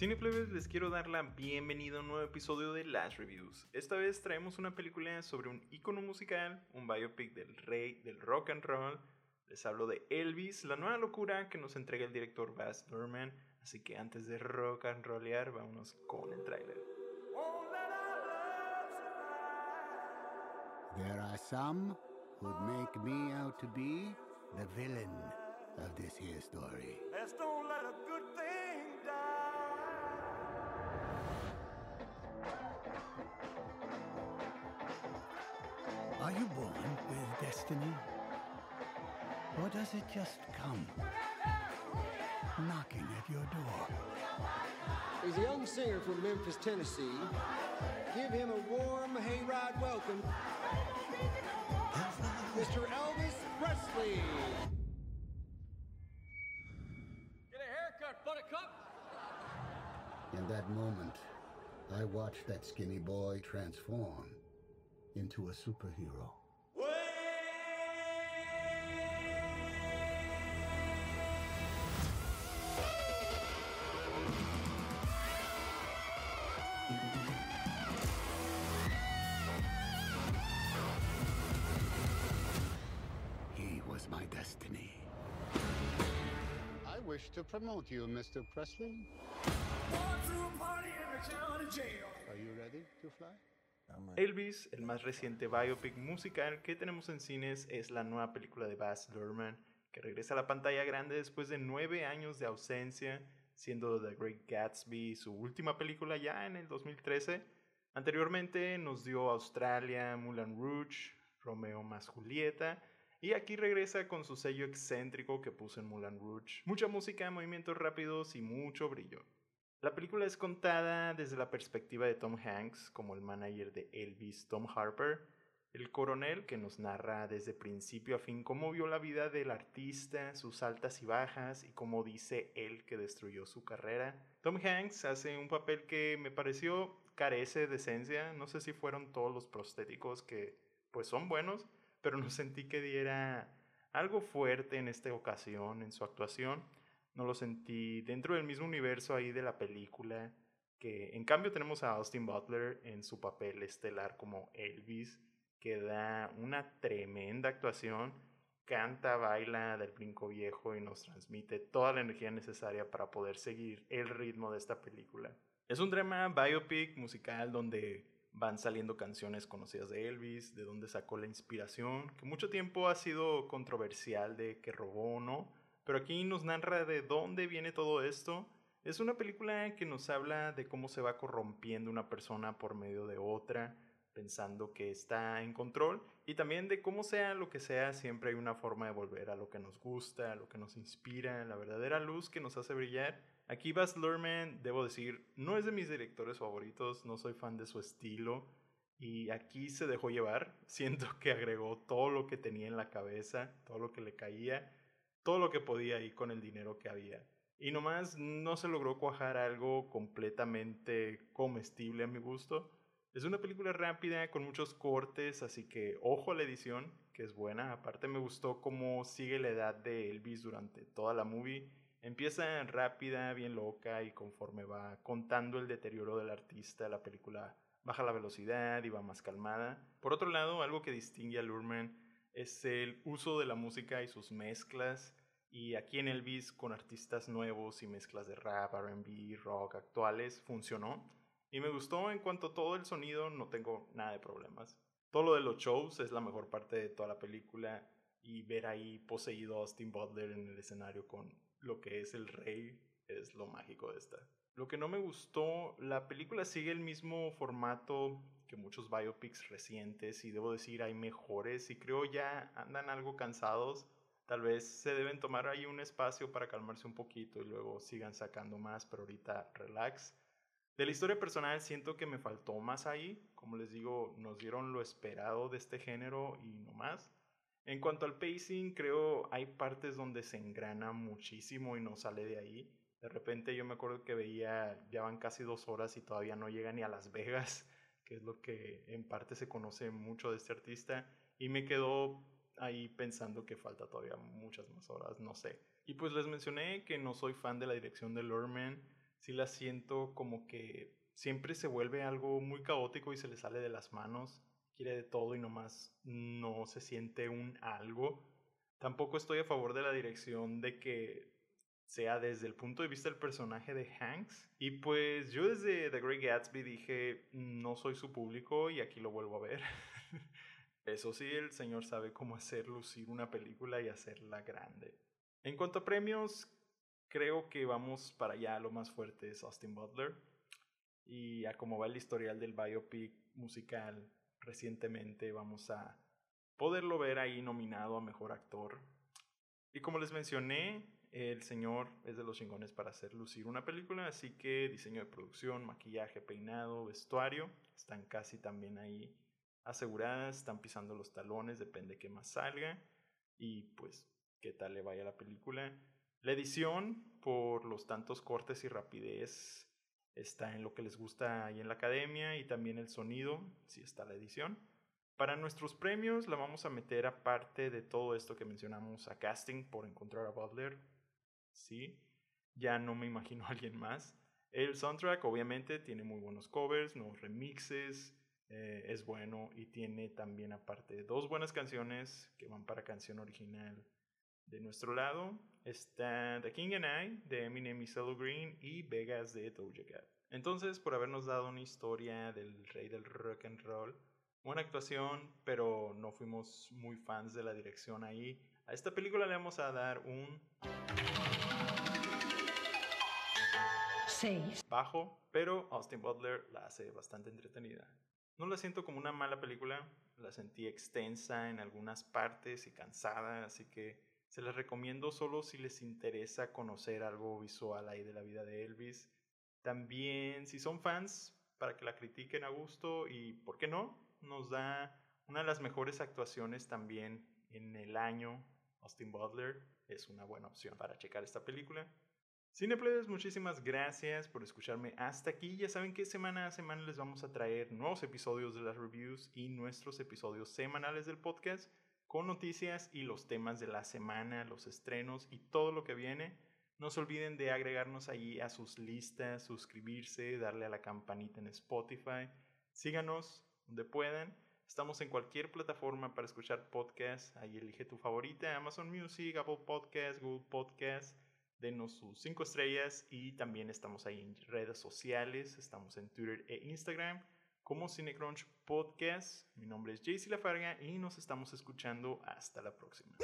Cineplebes les quiero dar la bienvenida a un nuevo episodio de Last Reviews. Esta vez traemos una película sobre un icono musical, un biopic del rey del rock and roll. Les hablo de Elvis, la nueva locura que nos entrega el director Baz Luhrmann. Así que antes de rock and rollear, vámonos con el tráiler. There are some who'd make me out to be the villain of this here story. Let's don't let a good thing you born with destiny? Or does it just come knocking at your door? He's a young singer from Memphis, Tennessee. Give him a warm hayride welcome. Mr. Elvis Presley. Get a haircut, buttercup. In that moment, I watched that skinny boy transform into a superhero. He was my destiny. I wish to promote you, Mr. Presley. Going through a party in the county jail. Are you ready to fly? Elvis, el más reciente biopic musical que tenemos en cines, es la nueva película de Baz Luhrmann, que regresa a la pantalla grande después de nueve años de ausencia, siendo The Great Gatsby su última película ya en el 2013. Anteriormente nos dio Australia, Moulin Rouge, Romeo más Julieta, y aquí regresa con su sello excéntrico que puso en Moulin Rouge. Mucha música, movimientos rápidos y mucho brillo. La película es contada desde la perspectiva de Tom Hanks como el manager de Elvis, Tom Harper, el coronel que nos narra desde principio a fin cómo vio la vida del artista, sus altas y bajas y cómo dice él que destruyó su carrera. Tom Hanks hace un papel que me pareció carece de esencia, no sé si fueron todos los prostéticos que pues son buenos, pero no sentí que diera algo fuerte en esta ocasión en su actuación no lo sentí dentro del mismo universo ahí de la película, que en cambio tenemos a Austin Butler en su papel estelar como Elvis, que da una tremenda actuación, canta, baila del brinco viejo y nos transmite toda la energía necesaria para poder seguir el ritmo de esta película. Es un drama biopic musical donde van saliendo canciones conocidas de Elvis, de donde sacó la inspiración, que mucho tiempo ha sido controversial de que robó o no, pero aquí nos narra de dónde viene todo esto. Es una película que nos habla de cómo se va corrompiendo una persona por medio de otra, pensando que está en control, y también de cómo sea lo que sea, siempre hay una forma de volver a lo que nos gusta, a lo que nos inspira, la verdadera luz que nos hace brillar. Aquí Baz Luhrmann, debo decir, no es de mis directores favoritos, no soy fan de su estilo, y aquí se dejó llevar, siento que agregó todo lo que tenía en la cabeza, todo lo que le caía, todo lo que podía ahí con el dinero que había. Y nomás no se logró cuajar algo completamente comestible a mi gusto. Es una película rápida con muchos cortes, así que ojo a la edición, que es buena. Aparte me gustó cómo sigue la edad de Elvis durante toda la movie. Empieza rápida, bien loca y conforme va contando el deterioro del artista, la película baja la velocidad y va más calmada. Por otro lado, algo que distingue a Luhrmann es el uso de la música y sus mezclas. Y aquí en Elvis, con artistas nuevos y mezclas de rap, RB, rock actuales, funcionó. Y me gustó en cuanto a todo el sonido, no tengo nada de problemas. Todo lo de los shows es la mejor parte de toda la película. Y ver ahí poseído a Austin Butler en el escenario con lo que es el rey es lo mágico de esta. Lo que no me gustó, la película sigue el mismo formato que muchos biopics recientes y debo decir hay mejores y creo ya andan algo cansados. Tal vez se deben tomar ahí un espacio para calmarse un poquito y luego sigan sacando más, pero ahorita relax. De la historia personal siento que me faltó más ahí. Como les digo, nos dieron lo esperado de este género y no más. En cuanto al pacing, creo hay partes donde se engrana muchísimo y no sale de ahí. De repente yo me acuerdo que veía, ya van casi dos horas y todavía no llega ni a Las Vegas, que es lo que en parte se conoce mucho de este artista. Y me quedó ahí pensando que falta todavía muchas más horas, no sé. Y pues les mencioné que no soy fan de la dirección de Luhrmann. sí la siento como que siempre se vuelve algo muy caótico y se le sale de las manos, quiere de todo y nomás no se siente un algo. Tampoco estoy a favor de la dirección de que sea desde el punto de vista del personaje de Hanks. Y pues yo desde The Great Gatsby dije, no soy su público y aquí lo vuelvo a ver. Eso sí, el señor sabe cómo hacer lucir una película y hacerla grande. En cuanto a premios, creo que vamos para allá. Lo más fuerte es Austin Butler. Y a cómo va el historial del biopic musical recientemente, vamos a poderlo ver ahí nominado a Mejor Actor. Y como les mencioné, el señor es de los chingones para hacer lucir una película, así que diseño de producción, maquillaje, peinado, vestuario, están casi también ahí aseguradas, están pisando los talones, depende qué más salga y pues qué tal le vaya la película. La edición, por los tantos cortes y rapidez, está en lo que les gusta ahí en la academia y también el sonido, si está la edición. Para nuestros premios la vamos a meter aparte de todo esto que mencionamos a casting por encontrar a Butler, ¿sí? Ya no me imagino a alguien más. El soundtrack obviamente tiene muy buenos covers, nuevos remixes, eh, es bueno y tiene también aparte dos buenas canciones que van para canción original de nuestro lado. Está The King and I de Eminem y Cello Green y Vegas de Doja Cat. Entonces, por habernos dado una historia del rey del rock and roll, buena actuación, pero no fuimos muy fans de la dirección ahí. A esta película le vamos a dar un bajo, pero Austin Butler la hace bastante entretenida. No la siento como una mala película, la sentí extensa en algunas partes y cansada, así que se les recomiendo solo si les interesa conocer algo visual ahí de la vida de Elvis. También si son fans, para que la critiquen a gusto y, ¿por qué no? Nos da una de las mejores actuaciones también en el año. Austin Butler es una buena opción para checar esta película. Cineplebes, muchísimas gracias por escucharme hasta aquí. Ya saben que semana a semana les vamos a traer nuevos episodios de las reviews y nuestros episodios semanales del podcast con noticias y los temas de la semana, los estrenos y todo lo que viene. No se olviden de agregarnos ahí a sus listas, suscribirse, darle a la campanita en Spotify. Síganos donde puedan. Estamos en cualquier plataforma para escuchar podcasts. Ahí elige tu favorita, Amazon Music, Apple Podcasts, Google Podcasts denos sus 5 estrellas y también estamos ahí en redes sociales, estamos en Twitter e Instagram como Cinecrunch Podcast. Mi nombre es JC Lafarga y nos estamos escuchando hasta la próxima.